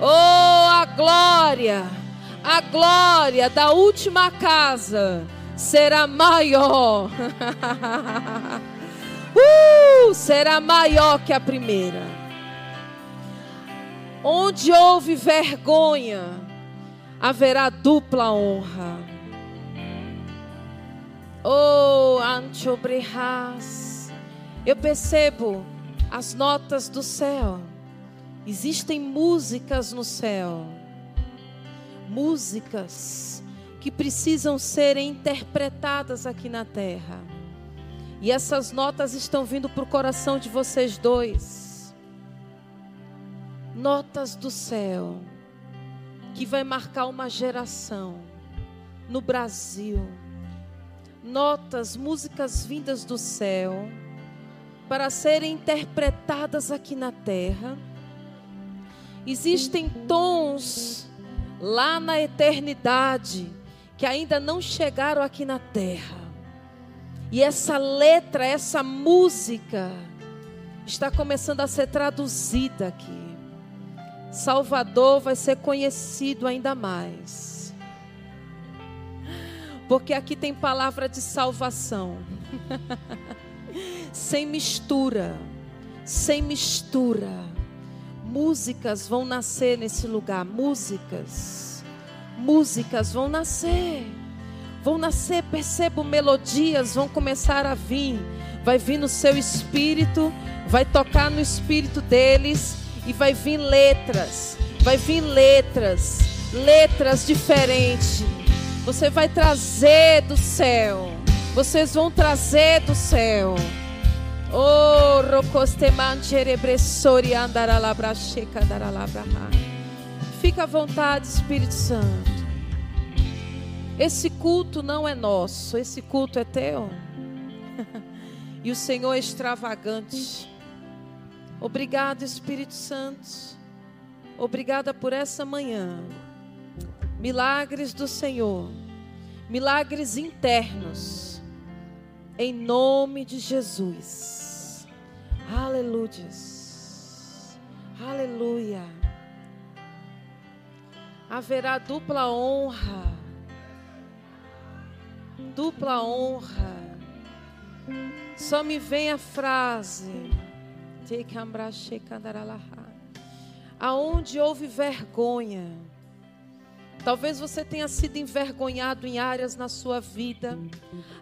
Oh, a glória, a glória da última casa será maior. uh, será maior que a primeira. Onde houve vergonha, haverá dupla honra. Oh, Antiobrehas. Eu percebo as notas do céu. Existem músicas no céu. Músicas que precisam ser interpretadas aqui na terra. E essas notas estão vindo para o coração de vocês dois. Notas do céu que vai marcar uma geração no Brasil notas, músicas vindas do céu, para serem interpretadas aqui na terra. Existem tons lá na eternidade que ainda não chegaram aqui na terra. E essa letra, essa música, está começando a ser traduzida aqui. Salvador vai ser conhecido ainda mais porque aqui tem palavra de salvação. sem mistura, sem mistura. Músicas vão nascer nesse lugar, músicas. Músicas vão nascer. Vão nascer, percebo melodias, vão começar a vir. Vai vir no seu espírito, vai tocar no espírito deles e vai vir letras. Vai vir letras, letras diferentes você vai trazer do céu. Vocês vão trazer do céu. Oh, rocostemancherebressori andaralabracheca andaralabraha. Fica à vontade, Espírito Santo. Esse culto não é nosso, esse culto é teu. e o Senhor é extravagante. Obrigado, Espírito Santo. Obrigada por essa manhã milagres do Senhor, milagres internos, em nome de Jesus. Aleluia. Aleluia. Haverá dupla honra. Dupla honra. Só me vem a frase. Aonde houve vergonha Talvez você tenha sido envergonhado em áreas na sua vida,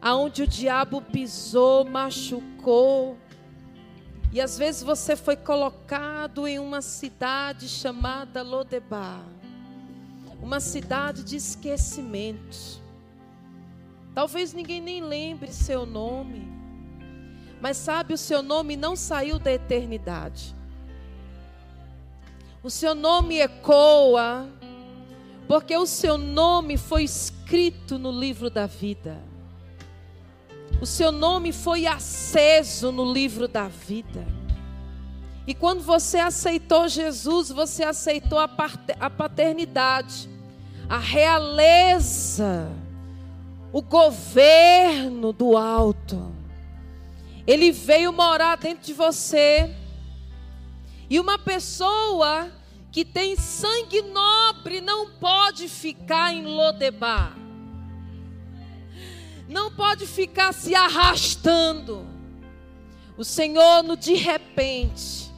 aonde o diabo pisou, machucou. E às vezes você foi colocado em uma cidade chamada Lodebar, uma cidade de esquecimento. Talvez ninguém nem lembre seu nome, mas sabe, o seu nome não saiu da eternidade. O seu nome ecoa porque o seu nome foi escrito no livro da vida. O seu nome foi aceso no livro da vida. E quando você aceitou Jesus, você aceitou a paternidade, a realeza, o governo do alto. Ele veio morar dentro de você. E uma pessoa que tem sangue nobre não pode ficar em Lodebar. Não pode ficar se arrastando. O Senhor, no de repente,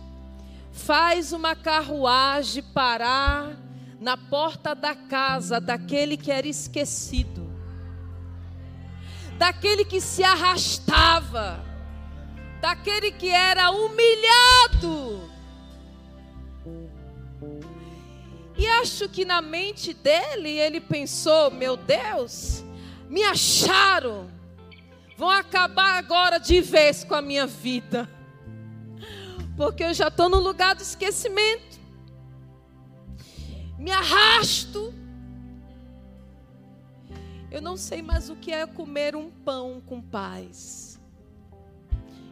faz uma carruagem parar na porta da casa daquele que era esquecido, daquele que se arrastava, daquele que era humilhado. E acho que na mente dele ele pensou: meu Deus, me acharam, vão acabar agora de vez com a minha vida, porque eu já estou no lugar do esquecimento, me arrasto. Eu não sei mais o que é comer um pão com paz.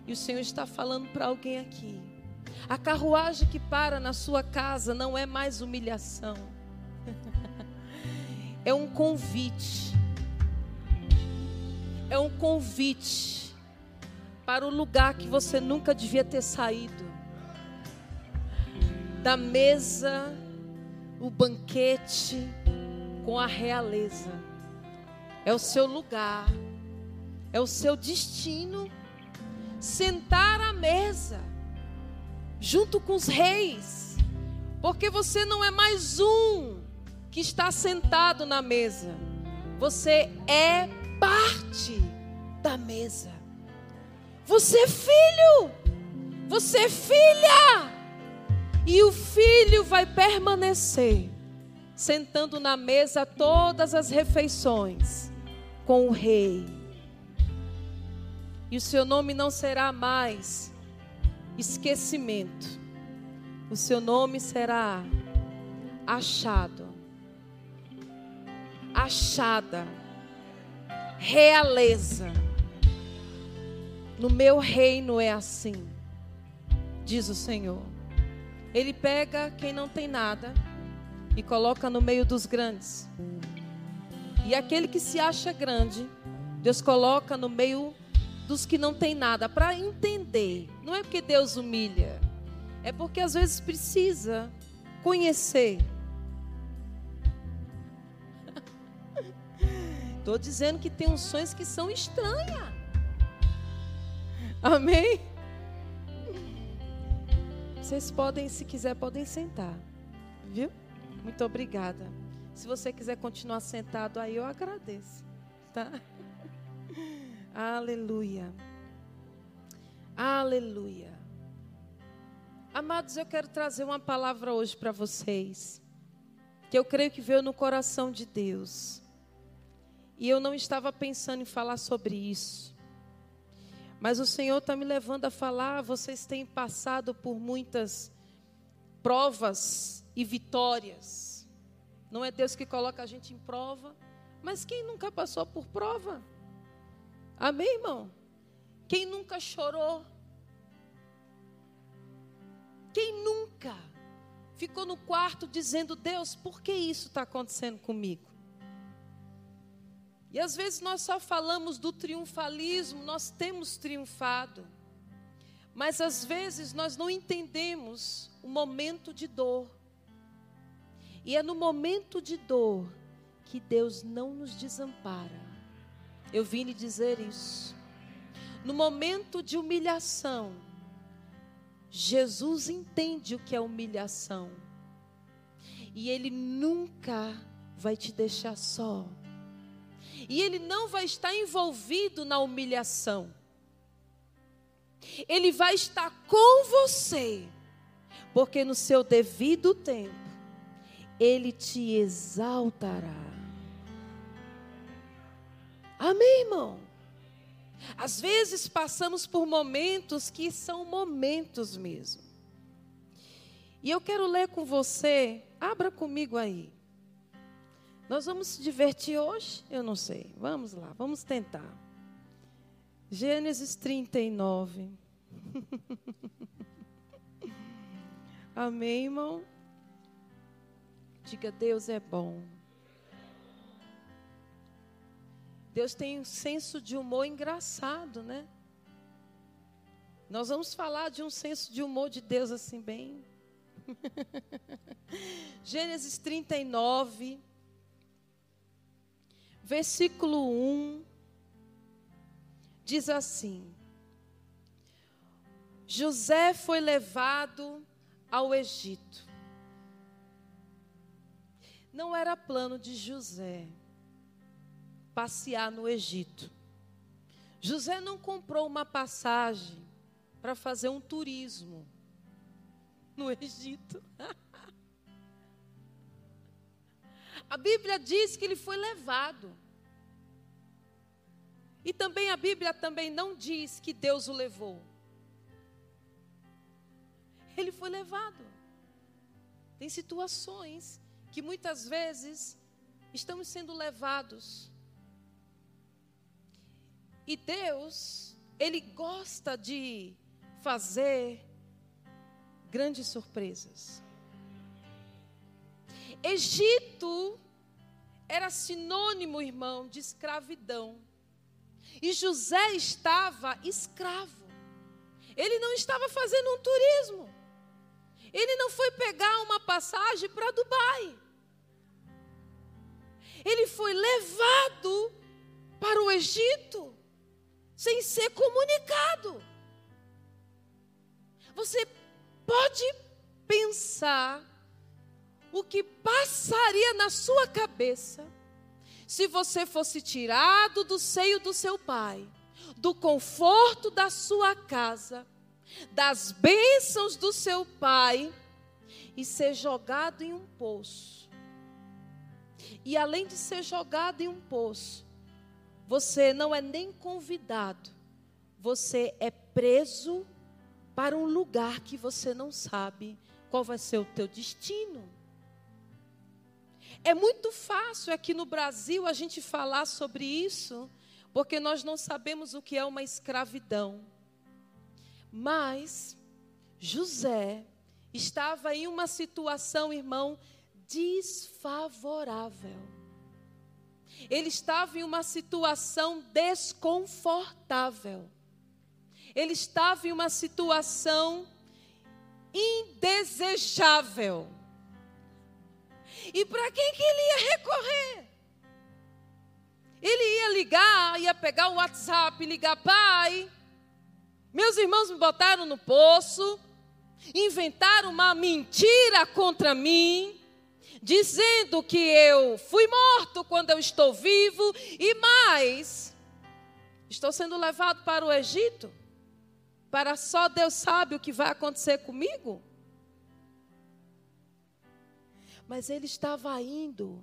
E o Senhor está falando para alguém aqui. A carruagem que para na sua casa não é mais humilhação, é um convite. É um convite para o lugar que você nunca devia ter saído. da mesa, o banquete com a realeza. É o seu lugar, é o seu destino sentar à mesa junto com os reis, porque você não é mais um que está sentado na mesa, você é parte da mesa. Você é filho, você é filha, e o filho vai permanecer sentando na mesa todas as refeições com o rei. E o seu nome não será mais esquecimento. O seu nome será achado, achada, realeza. No meu reino é assim, diz o Senhor. Ele pega quem não tem nada e coloca no meio dos grandes. E aquele que se acha grande, Deus coloca no meio dos que não tem nada, para entender. Não é porque Deus humilha, é porque às vezes precisa conhecer. Estou dizendo que tem unções que são estranhas. Amém? Vocês podem, se quiser, podem sentar. Viu? Muito obrigada. Se você quiser continuar sentado aí, eu agradeço. Tá? Aleluia. Aleluia. Amados, eu quero trazer uma palavra hoje para vocês, que eu creio que veio no coração de Deus. E eu não estava pensando em falar sobre isso. Mas o Senhor está me levando a falar. Vocês têm passado por muitas provas e vitórias. Não é Deus que coloca a gente em prova, mas quem nunca passou por prova? Amém, irmão? Quem nunca chorou? Quem nunca ficou no quarto dizendo: Deus, por que isso está acontecendo comigo? E às vezes nós só falamos do triunfalismo, nós temos triunfado, mas às vezes nós não entendemos o momento de dor. E é no momento de dor que Deus não nos desampara. Eu vim lhe dizer isso. No momento de humilhação, Jesus entende o que é humilhação. E Ele nunca vai te deixar só. E Ele não vai estar envolvido na humilhação. Ele vai estar com você, porque no seu devido tempo, Ele te exaltará. Amém, irmão? Às vezes passamos por momentos que são momentos mesmo. E eu quero ler com você, abra comigo aí. Nós vamos se divertir hoje? Eu não sei. Vamos lá, vamos tentar. Gênesis 39. Amém, irmão? Diga, Deus é bom. Deus tem um senso de humor engraçado, né? Nós vamos falar de um senso de humor de Deus assim bem. Gênesis 39, versículo 1, diz assim: José foi levado ao Egito. Não era plano de José passear no Egito. José não comprou uma passagem para fazer um turismo no Egito. a Bíblia diz que ele foi levado. E também a Bíblia também não diz que Deus o levou. Ele foi levado. Tem situações que muitas vezes estamos sendo levados e Deus, Ele gosta de fazer grandes surpresas. Egito era sinônimo, irmão, de escravidão. E José estava escravo. Ele não estava fazendo um turismo. Ele não foi pegar uma passagem para Dubai. Ele foi levado para o Egito sem ser comunicado. Você pode pensar o que passaria na sua cabeça se você fosse tirado do seio do seu pai, do conforto da sua casa, das bênçãos do seu pai e ser jogado em um poço. E além de ser jogado em um poço, você não é nem convidado, você é preso para um lugar que você não sabe qual vai ser o teu destino. É muito fácil aqui no Brasil a gente falar sobre isso, porque nós não sabemos o que é uma escravidão. Mas José estava em uma situação, irmão, desfavorável. Ele estava em uma situação desconfortável. Ele estava em uma situação indesejável. E para quem que ele ia recorrer? Ele ia ligar, ia pegar o WhatsApp, ligar, pai. Meus irmãos me botaram no poço, inventaram uma mentira contra mim, dizendo que eu fui morto quando eu estou vivo e mais, estou sendo levado para o Egito, para só Deus sabe o que vai acontecer comigo. Mas ele estava indo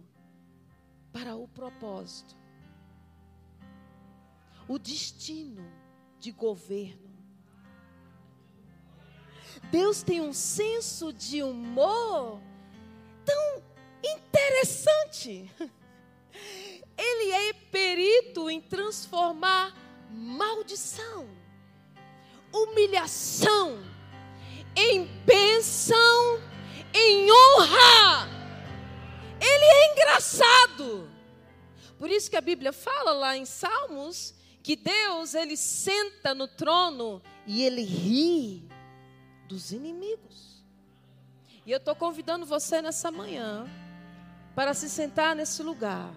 para o propósito, o destino de governo. Deus tem um senso de humor tão interessante. Ele é perito em transformar maldição, humilhação, em bênção, em honra. Ele engraçado. Por isso que a Bíblia fala lá em Salmos que Deus ele senta no trono e ele ri dos inimigos. E eu estou convidando você nessa manhã para se sentar nesse lugar,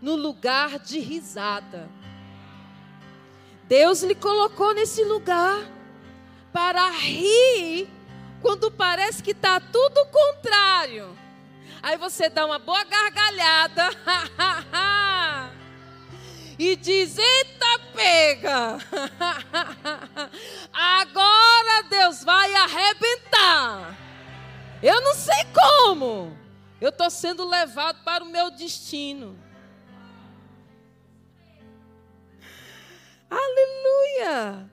no lugar de risada. Deus lhe colocou nesse lugar para rir quando parece que está tudo contrário. Aí você dá uma boa gargalhada e diz: Eita, pega! Agora Deus vai arrebentar. Eu não sei como. Eu estou sendo levado para o meu destino. Aleluia!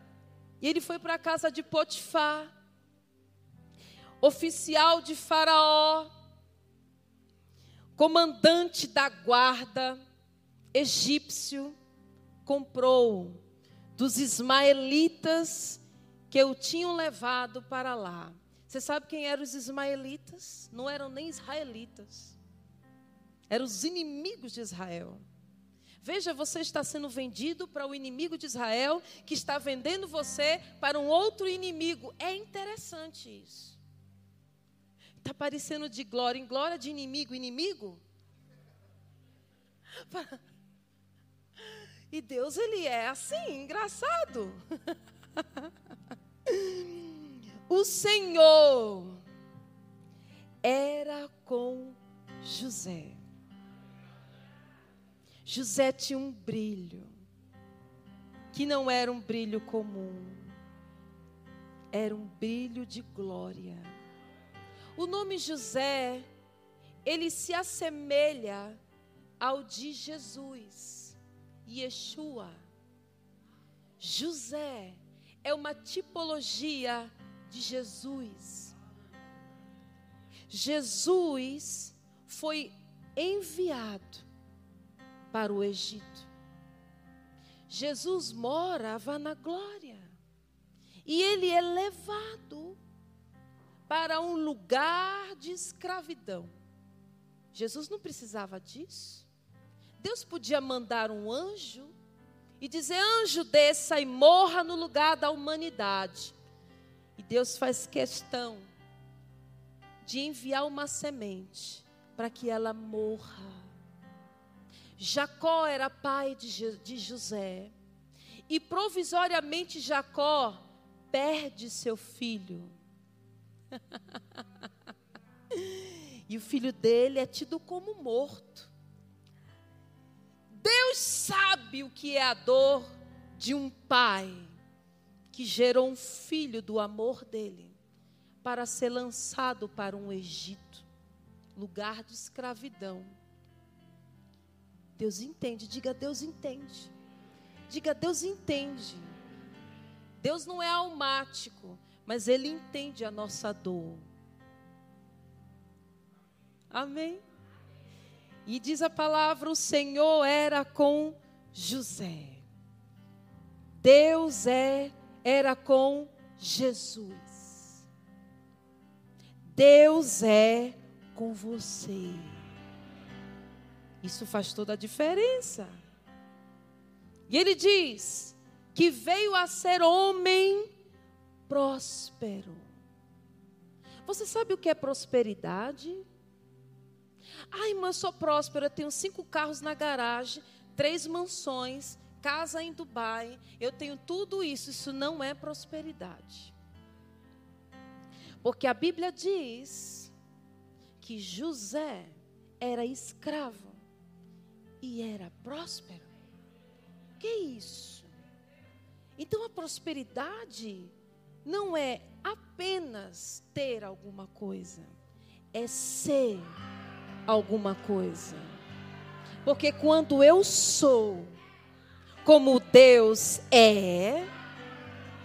E ele foi para a casa de Potifar oficial de Faraó, comandante da guarda egípcio, comprou dos ismaelitas que o tinham levado para lá. Você sabe quem eram os ismaelitas? Não eram nem israelitas. Eram os inimigos de Israel. Veja, você está sendo vendido para o inimigo de Israel, que está vendendo você para um outro inimigo. É interessante isso. Está parecendo de glória em glória, de inimigo em inimigo. E Deus, ele é assim, engraçado. O Senhor era com José. José tinha um brilho, que não era um brilho comum, era um brilho de glória. O nome José, ele se assemelha ao de Jesus, Yeshua. José é uma tipologia de Jesus. Jesus foi enviado para o Egito. Jesus morava na glória. E ele é levado para um lugar de escravidão. Jesus não precisava disso. Deus podia mandar um anjo e dizer: anjo, desça e morra no lugar da humanidade. E Deus faz questão de enviar uma semente para que ela morra. Jacó era pai de, de José. E provisoriamente Jacó perde seu filho. e o filho dele é tido como morto. Deus sabe o que é a dor de um pai que gerou um filho do amor dele para ser lançado para um Egito, lugar de escravidão. Deus entende, diga Deus entende. Diga Deus entende. Deus não é almático, mas Ele entende a nossa dor. Amém? E diz a palavra: o Senhor era com José. Deus é, era com Jesus. Deus é com você. Isso faz toda a diferença. E ele diz que veio a ser homem próspero. Você sabe o que é prosperidade? Ai, irmã, sou próspera, eu tenho cinco carros na garagem, três mansões, casa em Dubai, eu tenho tudo isso. Isso não é prosperidade. Porque a Bíblia diz que José era escravo e era próspero. Que isso? Então a prosperidade não é apenas ter alguma coisa, é ser alguma coisa. Porque quando eu sou como Deus é,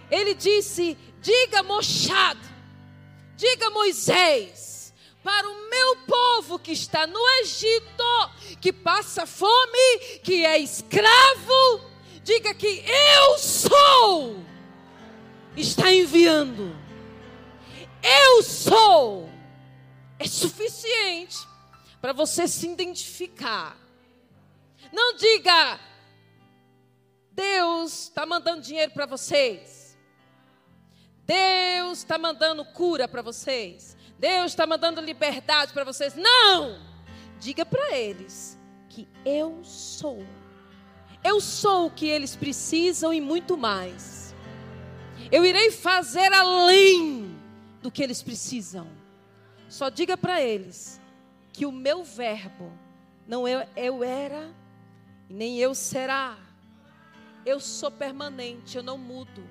ele disse: diga Mochado, diga Moisés, para o meu povo que está no Egito, que passa fome, que é escravo, diga que eu sou, está enviando. Eu sou, é suficiente para você se identificar. Não diga, Deus está mandando dinheiro para vocês. Deus está mandando cura para vocês. Deus está mandando liberdade para vocês. Não! Diga para eles que eu sou. Eu sou o que eles precisam e muito mais. Eu irei fazer além do que eles precisam. Só diga para eles que o meu verbo não eu, eu era nem eu será. Eu sou permanente, eu não mudo.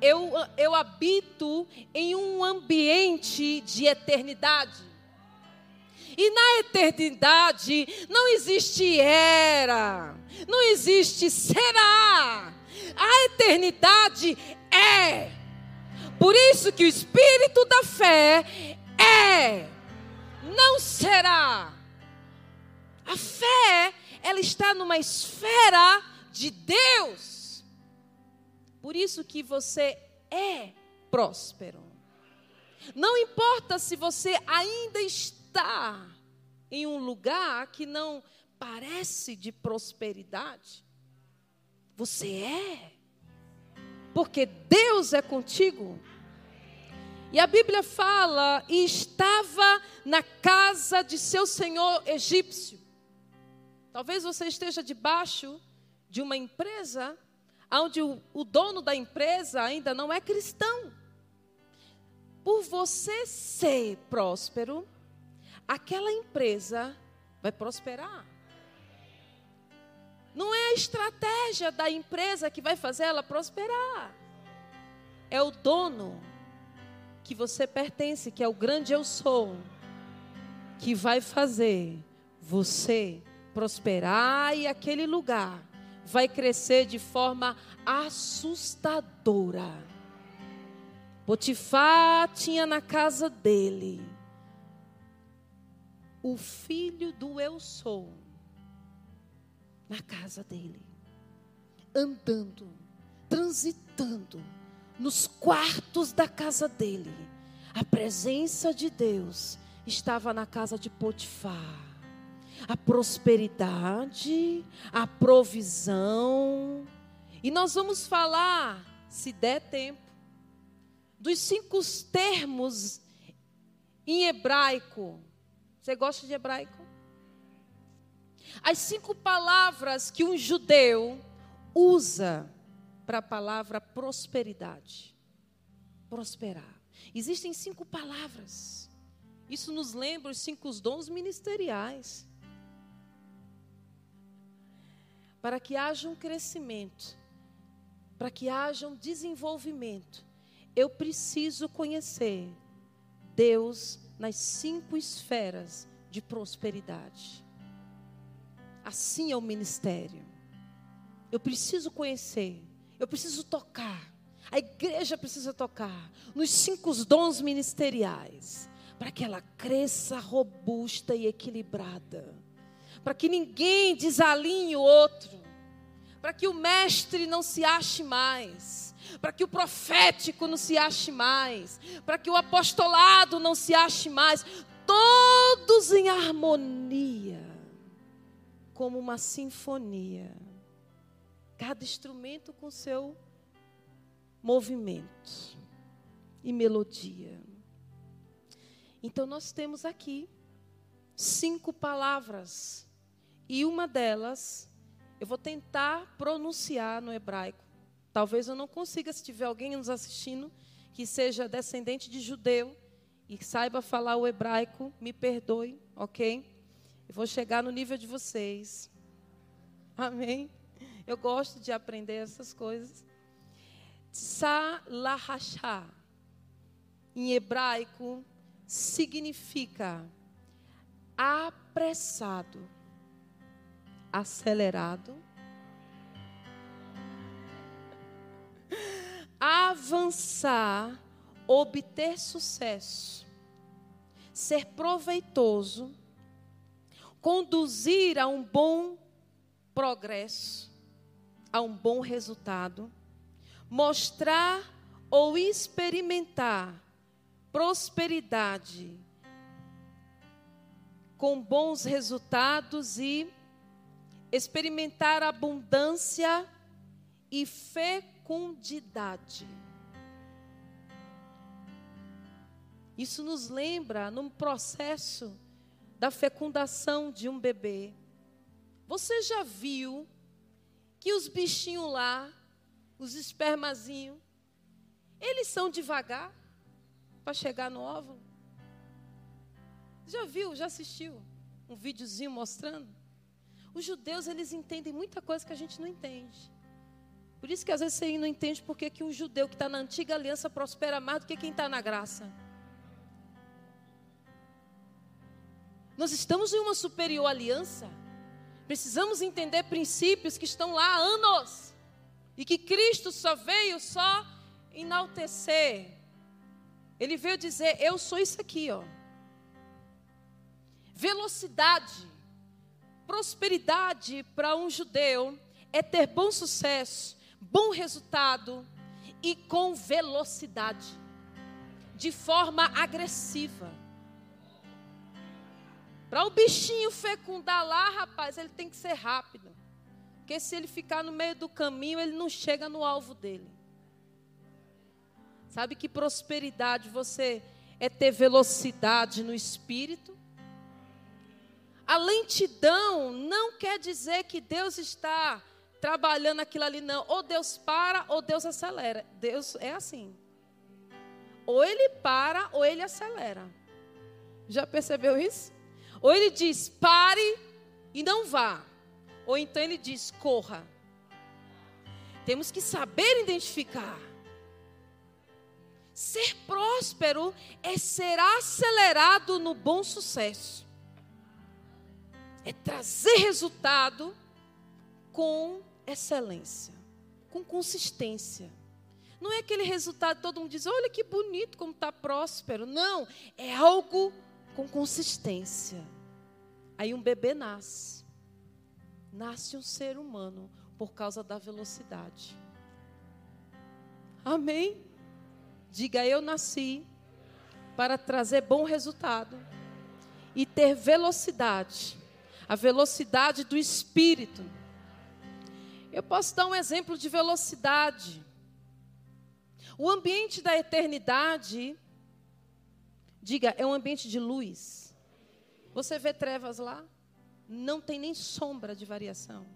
Eu, eu habito em um ambiente de eternidade. E na eternidade não existe era, não existe será. A eternidade é. Por isso que o espírito da fé é não será. A fé, ela está numa esfera de Deus. Por isso que você é próspero. Não importa se você ainda está em um lugar que não parece de prosperidade. Você é. Porque Deus é contigo. E a Bíblia fala, e estava na casa de seu senhor egípcio. Talvez você esteja debaixo de uma empresa onde o, o dono da empresa ainda não é cristão. Por você ser próspero, aquela empresa vai prosperar. Não é a estratégia da empresa que vai fazer ela prosperar. É o dono que você pertence, que é o grande eu sou, que vai fazer você prosperar e aquele lugar vai crescer de forma assustadora. Potifar tinha na casa dele o filho do eu sou na casa dele, andando, transitando nos quartos da casa dele, a presença de Deus estava na casa de Potifar. A prosperidade, a provisão. E nós vamos falar, se der tempo, dos cinco termos em hebraico. Você gosta de hebraico? As cinco palavras que um judeu usa para a palavra prosperidade. Prosperar. Existem cinco palavras. Isso nos lembra os cinco dons ministeriais. Para que haja um crescimento, para que haja um desenvolvimento, eu preciso conhecer Deus nas cinco esferas de prosperidade. Assim é o ministério. Eu preciso conhecer, eu preciso tocar. A igreja precisa tocar nos cinco dons ministeriais, para que ela cresça robusta e equilibrada, para que ninguém desalinhe o outro, para que o mestre não se ache mais, para que o profético não se ache mais, para que o apostolado não se ache mais, todos em harmonia, como uma sinfonia, cada instrumento com seu movimento e melodia. Então nós temos aqui cinco palavras e uma delas eu vou tentar pronunciar no hebraico. Talvez eu não consiga, se tiver alguém nos assistindo que seja descendente de judeu e saiba falar o hebraico, me perdoe, ok? Eu vou chegar no nível de vocês. Amém? Eu gosto de aprender essas coisas. Salahashá, em hebraico, significa apressado, acelerado, avançar, obter sucesso, ser proveitoso, conduzir a um bom progresso, a um bom resultado, mostrar ou experimentar prosperidade com bons resultados e experimentar abundância e fecundidade. Isso nos lembra num processo da fecundação de um bebê. Você já viu que os bichinhos lá os espermazinhos, eles são devagar para chegar no óvulo. Já viu, já assistiu um videozinho mostrando? Os judeus, eles entendem muita coisa que a gente não entende. Por isso que às vezes você não entende porque que um judeu que está na antiga aliança prospera mais do que quem está na graça. Nós estamos em uma superior aliança. Precisamos entender princípios que estão lá há anos. E que Cristo só veio só enaltecer. Ele veio dizer: Eu sou isso aqui, ó. Velocidade, prosperidade para um judeu é ter bom sucesso, bom resultado e com velocidade, de forma agressiva. Para o bichinho fecundar lá, rapaz, ele tem que ser rápido. Porque se ele ficar no meio do caminho, ele não chega no alvo dele. Sabe que prosperidade você é ter velocidade no espírito? A lentidão não quer dizer que Deus está trabalhando aquilo ali, não. Ou Deus para, ou Deus acelera. Deus é assim. Ou ele para, ou ele acelera. Já percebeu isso? Ou ele diz, pare e não vá. Ou então ele diz: corra. Temos que saber identificar. Ser próspero é ser acelerado no bom sucesso. É trazer resultado com excelência, com consistência. Não é aquele resultado todo mundo diz, olha que bonito como está próspero. Não, é algo com consistência. Aí um bebê nasce nasce um ser humano por causa da velocidade. Amém? Diga, eu nasci para trazer bom resultado e ter velocidade, a velocidade do espírito. Eu posso dar um exemplo de velocidade. O ambiente da eternidade, diga, é um ambiente de luz. Você vê trevas lá? Não tem nem sombra de variação.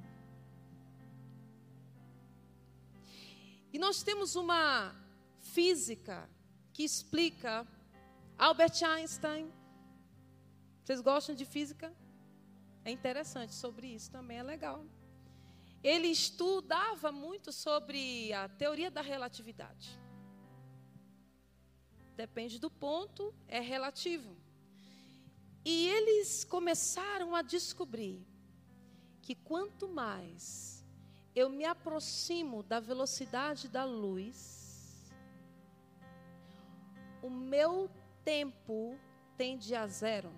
E nós temos uma física que explica Albert Einstein. Vocês gostam de física? É interessante sobre isso também, é legal. Ele estudava muito sobre a teoria da relatividade. Depende do ponto, é relativo. E eles começaram a descobrir que quanto mais eu me aproximo da velocidade da luz, o meu tempo tende a zero.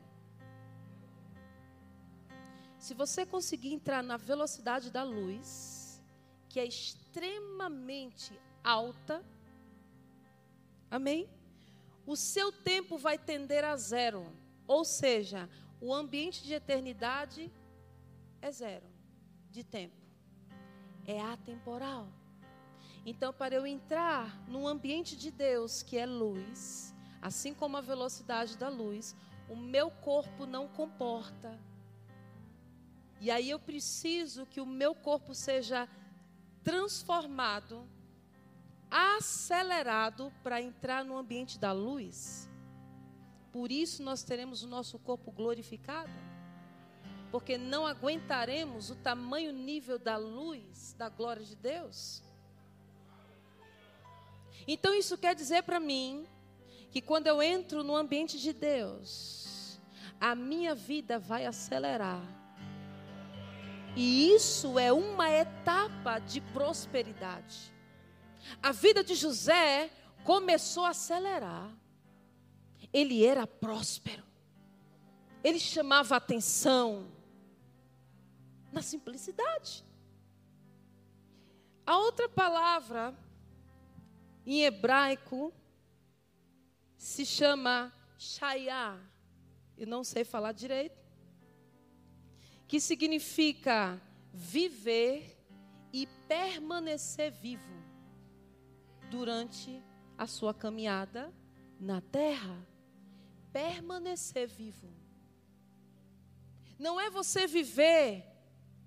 Se você conseguir entrar na velocidade da luz, que é extremamente alta, amém? O seu tempo vai tender a zero. Ou seja, o ambiente de eternidade é zero de tempo é atemporal. Então, para eu entrar no ambiente de Deus, que é luz, assim como a velocidade da luz, o meu corpo não comporta. E aí eu preciso que o meu corpo seja transformado, acelerado para entrar no ambiente da luz. Por isso nós teremos o nosso corpo glorificado porque não aguentaremos o tamanho nível da luz da glória de Deus. Então isso quer dizer para mim que quando eu entro no ambiente de Deus, a minha vida vai acelerar. E isso é uma etapa de prosperidade. A vida de José começou a acelerar. Ele era próspero. Ele chamava atenção na simplicidade. A outra palavra em hebraico se chama shayá. Eu não sei falar direito. Que significa viver e permanecer vivo durante a sua caminhada na terra. Permanecer vivo. Não é você viver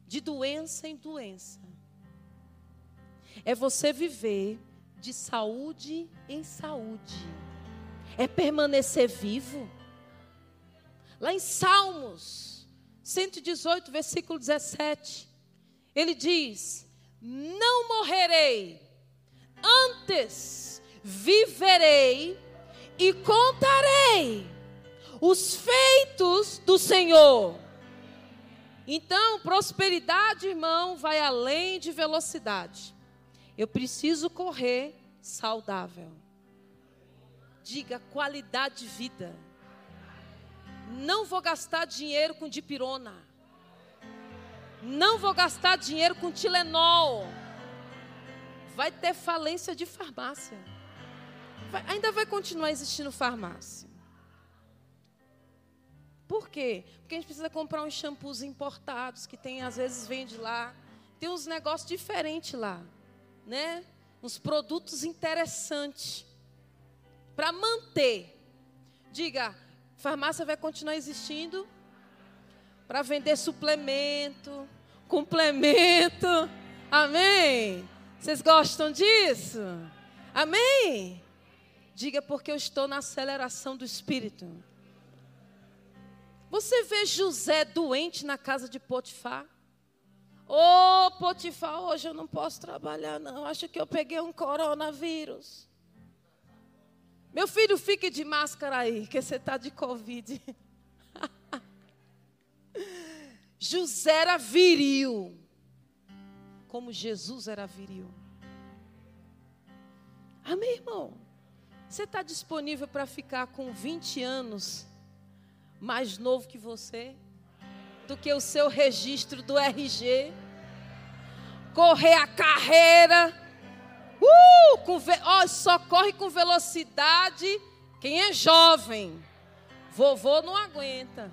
de doença em doença. É você viver de saúde em saúde. É permanecer vivo. Lá em Salmos 118, versículo 17, ele diz: Não morrerei, antes viverei e contarei os feitos do Senhor. Então, prosperidade, irmão, vai além de velocidade. Eu preciso correr saudável. Diga qualidade de vida. Não vou gastar dinheiro com dipirona. Não vou gastar dinheiro com Tilenol. Vai ter falência de farmácia. Vai, ainda vai continuar existindo farmácia. Por quê? Porque a gente precisa comprar uns shampoos importados que tem às vezes vende lá. Tem uns negócios diferentes lá, né? Uns produtos interessantes para manter. Diga, farmácia vai continuar existindo para vender suplemento, complemento. Amém? Vocês gostam disso? Amém? Diga porque eu estou na aceleração do espírito. Você vê José doente na casa de Potifar? Ô oh, Potifar, hoje eu não posso trabalhar, não. Acho que eu peguei um coronavírus. Meu filho, fique de máscara aí, que você está de Covid. José era viril, como Jesus era viril. Amém, irmão? Você está disponível para ficar com 20 anos mais novo que você, do que o seu registro do RG, correr a carreira, uh, com oh, só corre com velocidade quem é jovem. Vovô não aguenta.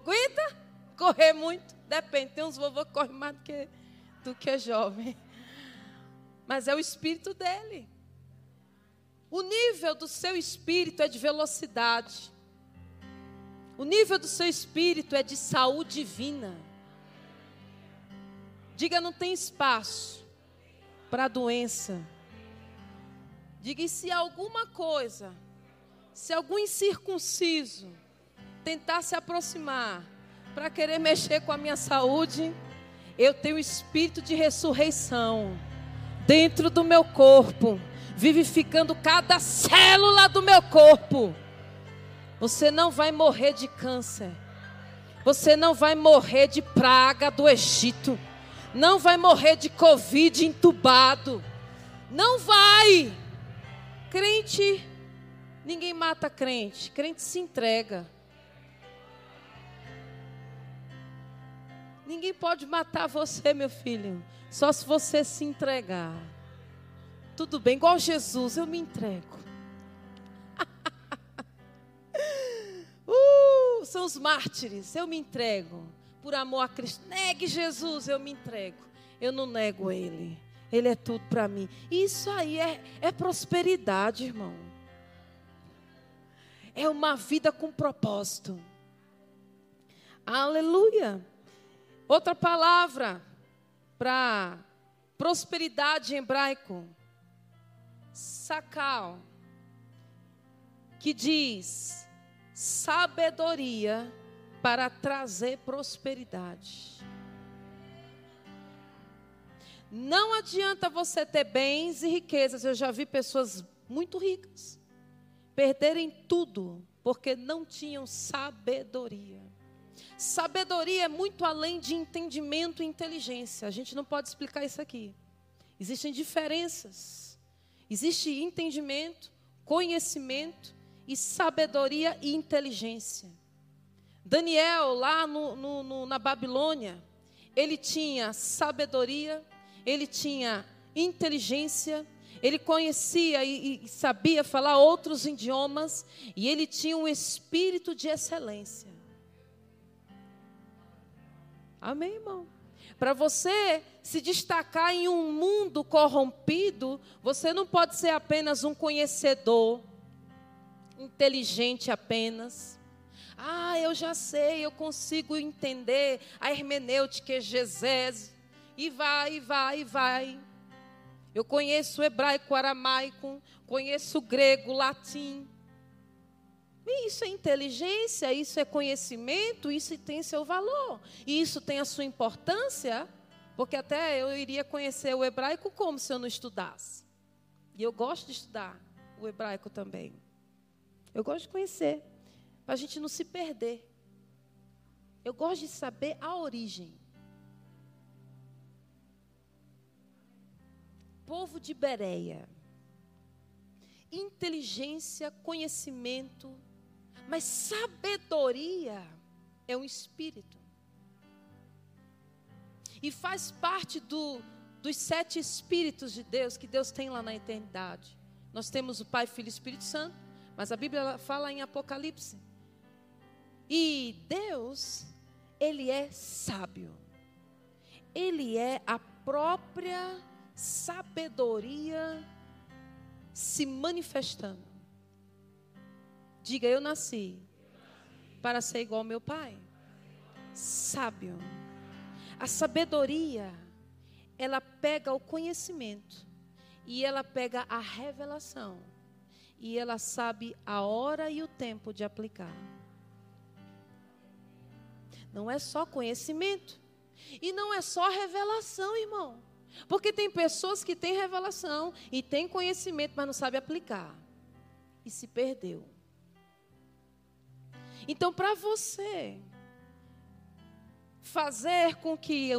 Aguenta? Correr muito? Depende. Tem uns vovô que correm mais do que, do que jovem. mas é o espírito dele. O nível do seu espírito é de velocidade. O nível do seu espírito é de saúde divina. Diga, não tem espaço para doença. Diga, e se alguma coisa, se algum incircunciso tentar se aproximar para querer mexer com a minha saúde, eu tenho espírito de ressurreição dentro do meu corpo, vivificando cada célula do meu corpo. Você não vai morrer de câncer. Você não vai morrer de praga do Egito. Não vai morrer de Covid entubado. Não vai. Crente, ninguém mata crente. Crente se entrega. Ninguém pode matar você, meu filho, só se você se entregar. Tudo bem, igual Jesus, eu me entrego. uh, são os mártires, eu me entrego. Por amor a Cristo. Negue Jesus, eu me entrego. Eu não nego Ele. Ele é tudo para mim. Isso aí é, é prosperidade, irmão. É uma vida com propósito. Aleluia. Outra palavra para prosperidade em hebraico, sakal, que diz sabedoria para trazer prosperidade. Não adianta você ter bens e riquezas. Eu já vi pessoas muito ricas perderem tudo porque não tinham sabedoria. Sabedoria é muito além de entendimento e inteligência. A gente não pode explicar isso aqui. Existem diferenças. Existe entendimento, conhecimento e sabedoria e inteligência. Daniel, lá no, no, no, na Babilônia, ele tinha sabedoria, ele tinha inteligência, ele conhecia e, e sabia falar outros idiomas, e ele tinha um espírito de excelência. Amém, irmão? Para você se destacar em um mundo corrompido, você não pode ser apenas um conhecedor, inteligente apenas. Ah, eu já sei, eu consigo entender a hermenêutica exegese. E vai, e vai, e vai. Eu conheço hebraico, aramaico, conheço grego, latim. Isso é inteligência, isso é conhecimento, isso tem seu valor. E isso tem a sua importância, porque até eu iria conhecer o hebraico como se eu não estudasse. E eu gosto de estudar o hebraico também. Eu gosto de conhecer, para a gente não se perder. Eu gosto de saber a origem. Povo de Bereia. Inteligência, conhecimento, mas sabedoria é um espírito. E faz parte do, dos sete espíritos de Deus que Deus tem lá na eternidade. Nós temos o Pai, Filho e Espírito Santo, mas a Bíblia fala em Apocalipse. E Deus, Ele é sábio. Ele é a própria sabedoria se manifestando. Diga, eu nasci para ser igual ao meu pai. Sábio. A sabedoria, ela pega o conhecimento e ela pega a revelação e ela sabe a hora e o tempo de aplicar. Não é só conhecimento e não é só revelação, irmão. Porque tem pessoas que têm revelação e têm conhecimento, mas não sabem aplicar. E se perdeu. Então, para você fazer com que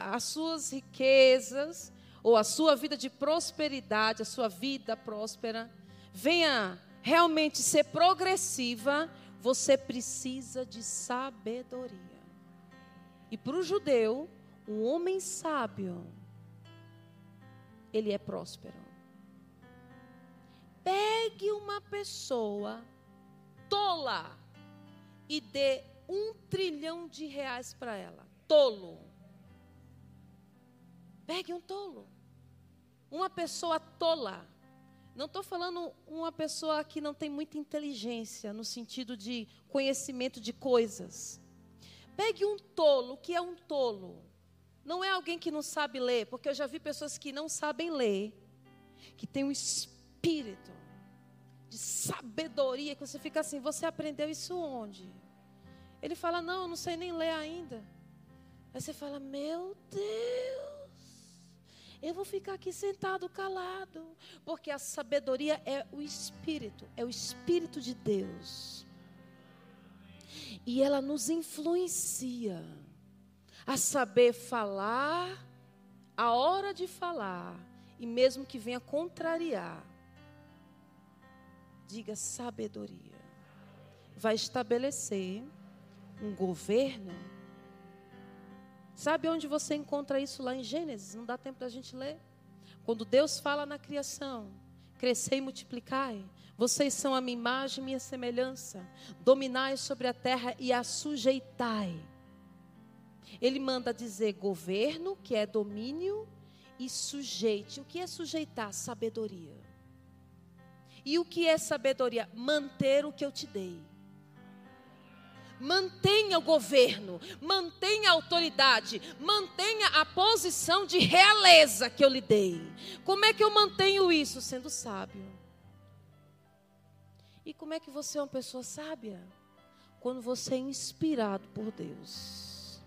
as suas riquezas, ou a sua vida de prosperidade, a sua vida próspera, venha realmente ser progressiva, você precisa de sabedoria. E para o judeu, um homem sábio, ele é próspero. Pegue uma pessoa tola e dê um trilhão de reais para ela. Tolo. Pegue um tolo. uma pessoa tola. Não estou falando uma pessoa que não tem muita inteligência, no sentido de conhecimento de coisas. Pegue um tolo, que é um tolo? Não é alguém que não sabe ler, porque eu já vi pessoas que não sabem ler, que tem um espírito de sabedoria, que você fica assim, você aprendeu isso onde? Ele fala, não, eu não sei nem ler ainda. Aí você fala, meu Deus, eu vou ficar aqui sentado calado, porque a sabedoria é o espírito, é o espírito de Deus. E ela nos influencia a saber falar, a hora de falar, e mesmo que venha contrariar, diga sabedoria. Vai estabelecer um governo. Sabe onde você encontra isso lá em Gênesis? Não dá tempo da gente ler. Quando Deus fala na criação, crescei e multiplicai. Vocês são a minha imagem minha semelhança. Dominai sobre a terra e a sujeitai. Ele manda dizer governo, que é domínio, e sujeite. O que é sujeitar? Sabedoria. E o que é sabedoria? Manter o que eu te dei. Mantenha o governo, mantenha a autoridade, mantenha a posição de realeza que eu lhe dei. Como é que eu mantenho isso? Sendo sábio. E como é que você é uma pessoa sábia? Quando você é inspirado por Deus.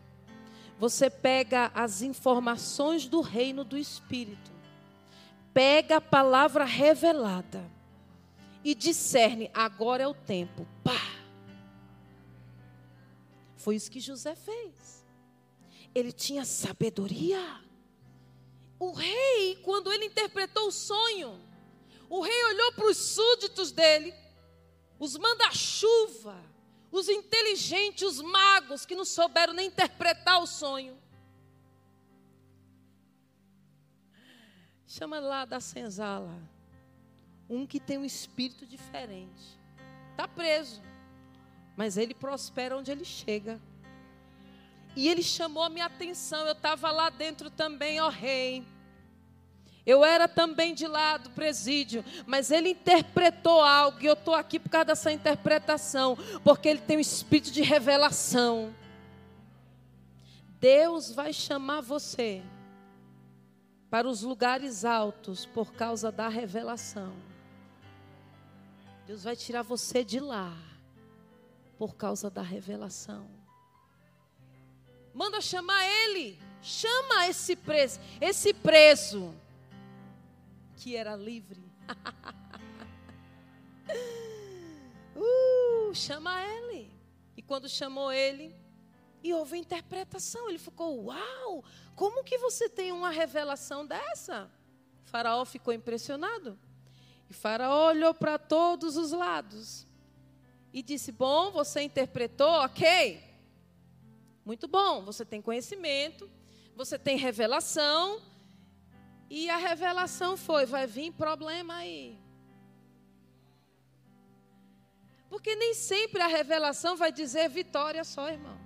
Você pega as informações do reino do Espírito, pega a palavra revelada e discerne: agora é o tempo. Pá! Foi isso que José fez. Ele tinha sabedoria. O rei, quando ele interpretou o sonho, o rei olhou para os súditos dele, os manda-chuva, os inteligentes, os magos que não souberam nem interpretar o sonho. Chama lá da senzala. Um que tem um espírito diferente. Está preso mas ele prospera onde ele chega. E ele chamou a minha atenção. Eu estava lá dentro também, ó rei. Eu era também de lá do presídio, mas ele interpretou algo, e eu estou aqui por causa dessa interpretação, porque ele tem um espírito de revelação. Deus vai chamar você para os lugares altos por causa da revelação. Deus vai tirar você de lá por causa da revelação. Manda chamar ele. Chama esse preso, esse preso que era livre. uh, chama ele. E quando chamou ele, e houve interpretação, ele ficou: "Uau! Como que você tem uma revelação dessa?" O faraó ficou impressionado. E Faraó olhou para todos os lados e disse: Bom, você interpretou, ok. Muito bom, você tem conhecimento, você tem revelação. E a revelação foi: vai vir problema aí. Porque nem sempre a revelação vai dizer vitória só, irmão.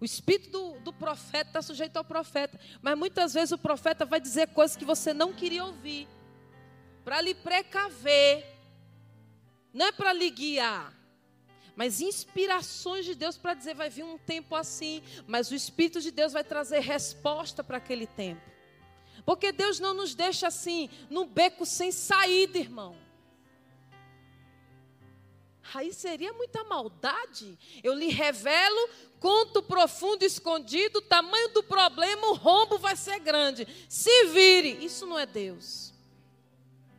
O espírito do, do profeta está sujeito ao profeta. Mas muitas vezes o profeta vai dizer coisas que você não queria ouvir. Para lhe precaver não é para lhe guiar, mas inspirações de Deus para dizer vai vir um tempo assim, mas o Espírito de Deus vai trazer resposta para aquele tempo. Porque Deus não nos deixa assim, num beco sem saída, irmão. Aí seria muita maldade. Eu lhe revelo, conto profundo, escondido, tamanho do problema, o rombo vai ser grande. Se vire. Isso não é Deus.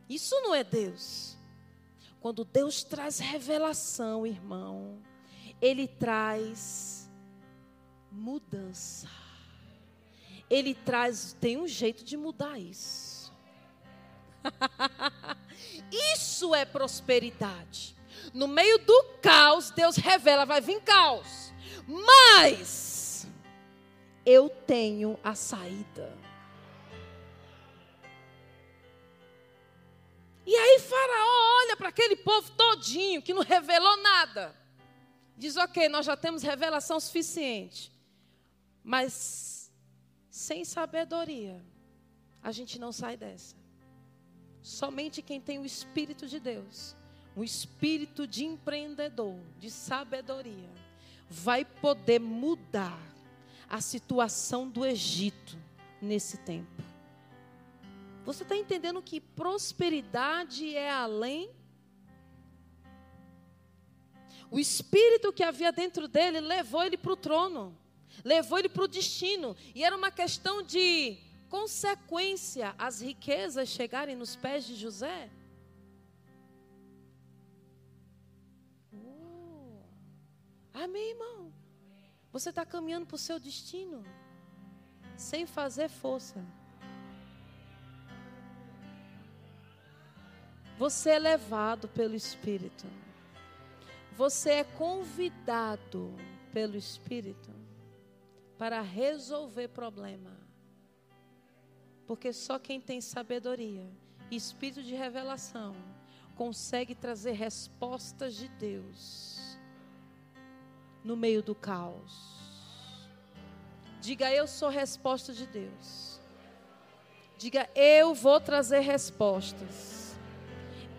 Isso não é Deus. Quando Deus traz revelação, irmão, Ele traz mudança. Ele traz, tem um jeito de mudar isso. isso é prosperidade. No meio do caos, Deus revela, vai vir caos. Mas eu tenho a saída. E aí Faraó olha para aquele povo todinho que não revelou nada. Diz: "OK, nós já temos revelação suficiente". Mas sem sabedoria, a gente não sai dessa. Somente quem tem o Espírito de Deus, o espírito de empreendedor, de sabedoria, vai poder mudar a situação do Egito nesse tempo. Você está entendendo que prosperidade é além? O espírito que havia dentro dele levou ele para o trono, levou ele para o destino, e era uma questão de consequência as riquezas chegarem nos pés de José. Oh. Amém, irmão? Você está caminhando para o seu destino sem fazer força. Você é levado pelo Espírito. Você é convidado pelo Espírito para resolver problema. Porque só quem tem sabedoria espírito de revelação consegue trazer respostas de Deus no meio do caos. Diga, eu sou resposta de Deus. Diga, eu vou trazer respostas.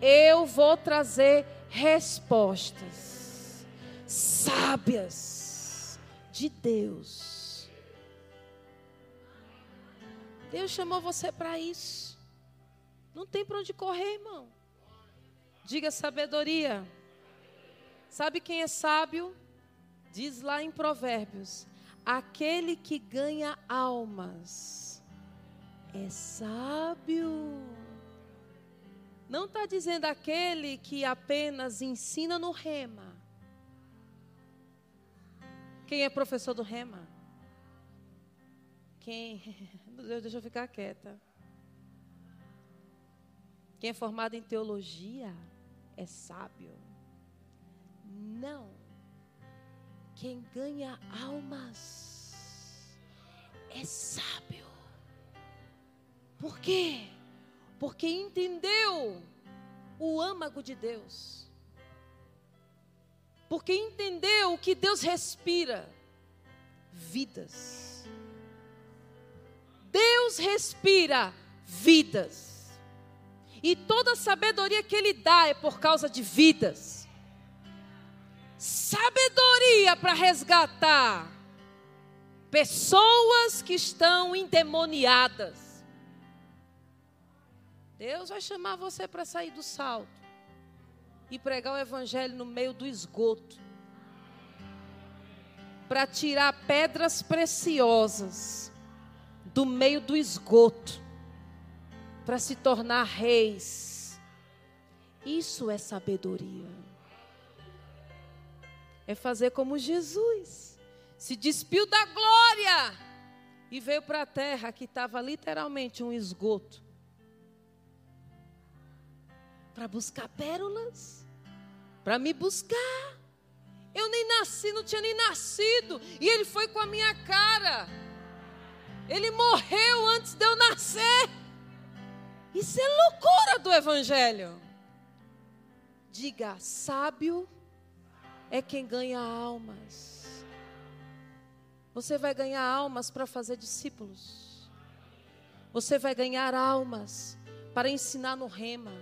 Eu vou trazer respostas sábias de Deus. Deus chamou você para isso. Não tem para onde correr, irmão. Diga sabedoria. Sabe quem é sábio? Diz lá em Provérbios: aquele que ganha almas é sábio. Não está dizendo aquele que apenas ensina no rema. Quem é professor do rema? Quem. Deixa eu ficar quieta. Quem é formado em teologia é sábio. Não. Quem ganha almas é sábio. Por quê? Porque entendeu o âmago de Deus. Porque entendeu que Deus respira vidas. Deus respira vidas. E toda sabedoria que Ele dá é por causa de vidas sabedoria para resgatar pessoas que estão endemoniadas. Deus vai chamar você para sair do salto e pregar o evangelho no meio do esgoto. Para tirar pedras preciosas do meio do esgoto, para se tornar reis. Isso é sabedoria é fazer como Jesus. Se despiu da glória e veio para a terra que estava literalmente um esgoto. Para buscar pérolas, para me buscar. Eu nem nasci, não tinha nem nascido, e ele foi com a minha cara. Ele morreu antes de eu nascer. Isso é loucura do evangelho. Diga, sábio é quem ganha almas. Você vai ganhar almas para fazer discípulos. Você vai ganhar almas para ensinar no rema.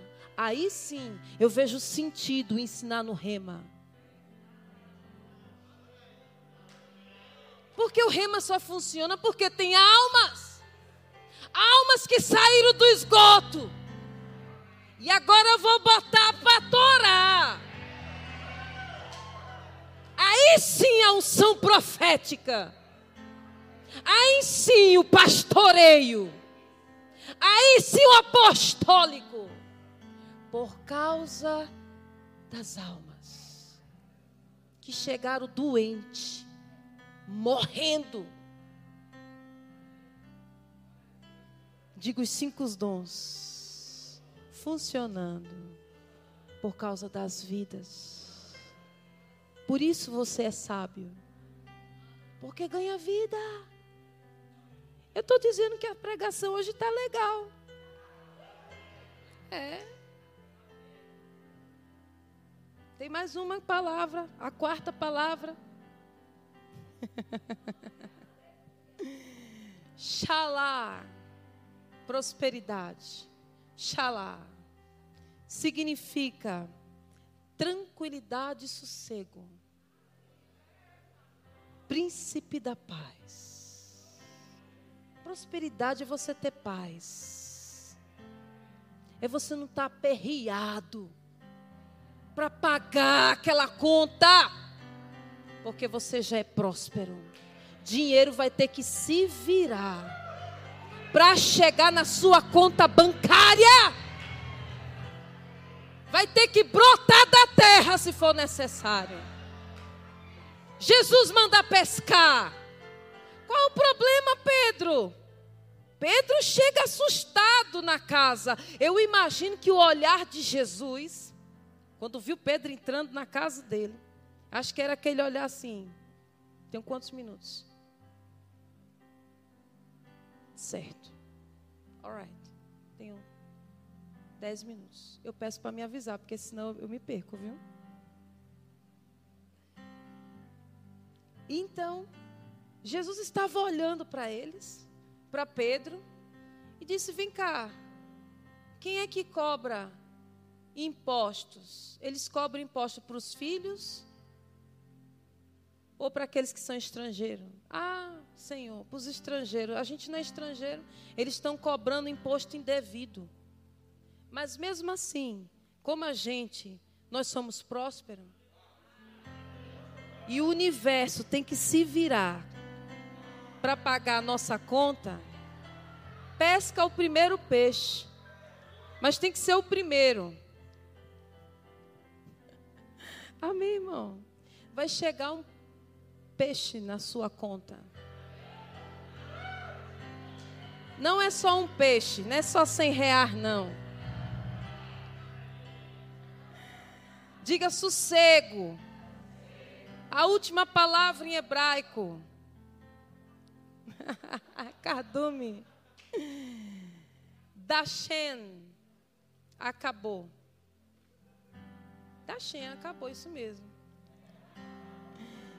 Aí sim, eu vejo sentido ensinar no rema. Porque o rema só funciona porque tem almas. Almas que saíram do esgoto. E agora vou botar para torar. Aí sim a unção profética. Aí sim o pastoreio. Aí sim o apostólico. Por causa das almas que chegaram doente, morrendo. Digo os cinco dons funcionando por causa das vidas por isso você é sábio. Porque ganha vida. Eu estou dizendo que a pregação hoje está legal. É. Tem mais uma palavra, a quarta palavra. Xalá. prosperidade. Xalá significa tranquilidade e sossego. Príncipe da paz. Prosperidade é você ter paz. É você não estar tá aperreado para pagar aquela conta. Porque você já é próspero. Dinheiro vai ter que se virar para chegar na sua conta bancária. Vai ter que brotar da terra se for necessário. Jesus manda pescar. Qual o problema, Pedro? Pedro chega assustado na casa. Eu imagino que o olhar de Jesus, quando viu Pedro entrando na casa dele, acho que era aquele olhar assim: Tem quantos minutos? Certo. Alright. Tenho dez minutos. Eu peço para me avisar, porque senão eu me perco, viu? Então, Jesus estava olhando para eles, para Pedro, e disse: Vem cá, quem é que cobra impostos? Eles cobram imposto para os filhos ou para aqueles que são estrangeiros? Ah, Senhor, para os estrangeiros. A gente não é estrangeiro. Eles estão cobrando imposto indevido. Mas mesmo assim, como a gente, nós somos prósperos. E o universo tem que se virar para pagar a nossa conta. Pesca o primeiro peixe. Mas tem que ser o primeiro. Amém, irmão? Vai chegar um peixe na sua conta. Não é só um peixe, não é só sem rear, não. Diga sossego. A última palavra em hebraico. Cardume. Dashen. Acabou. Dashen, acabou, isso mesmo.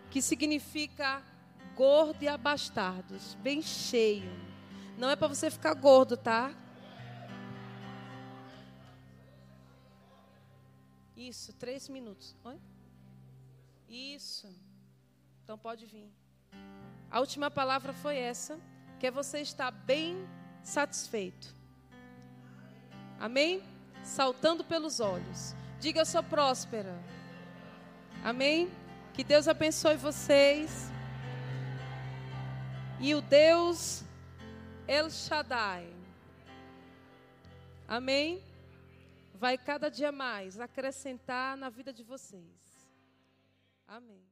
Que significa gordo e abastardos, bem cheio. Não é para você ficar gordo, tá? Isso, três minutos. Oi? Isso. Então pode vir. A última palavra foi essa, que é você estar bem satisfeito. Amém? Saltando pelos olhos. Diga, eu sou próspera. Amém? Que Deus abençoe vocês. E o Deus El Shaddai. Amém? Vai cada dia mais acrescentar na vida de vocês. Amém.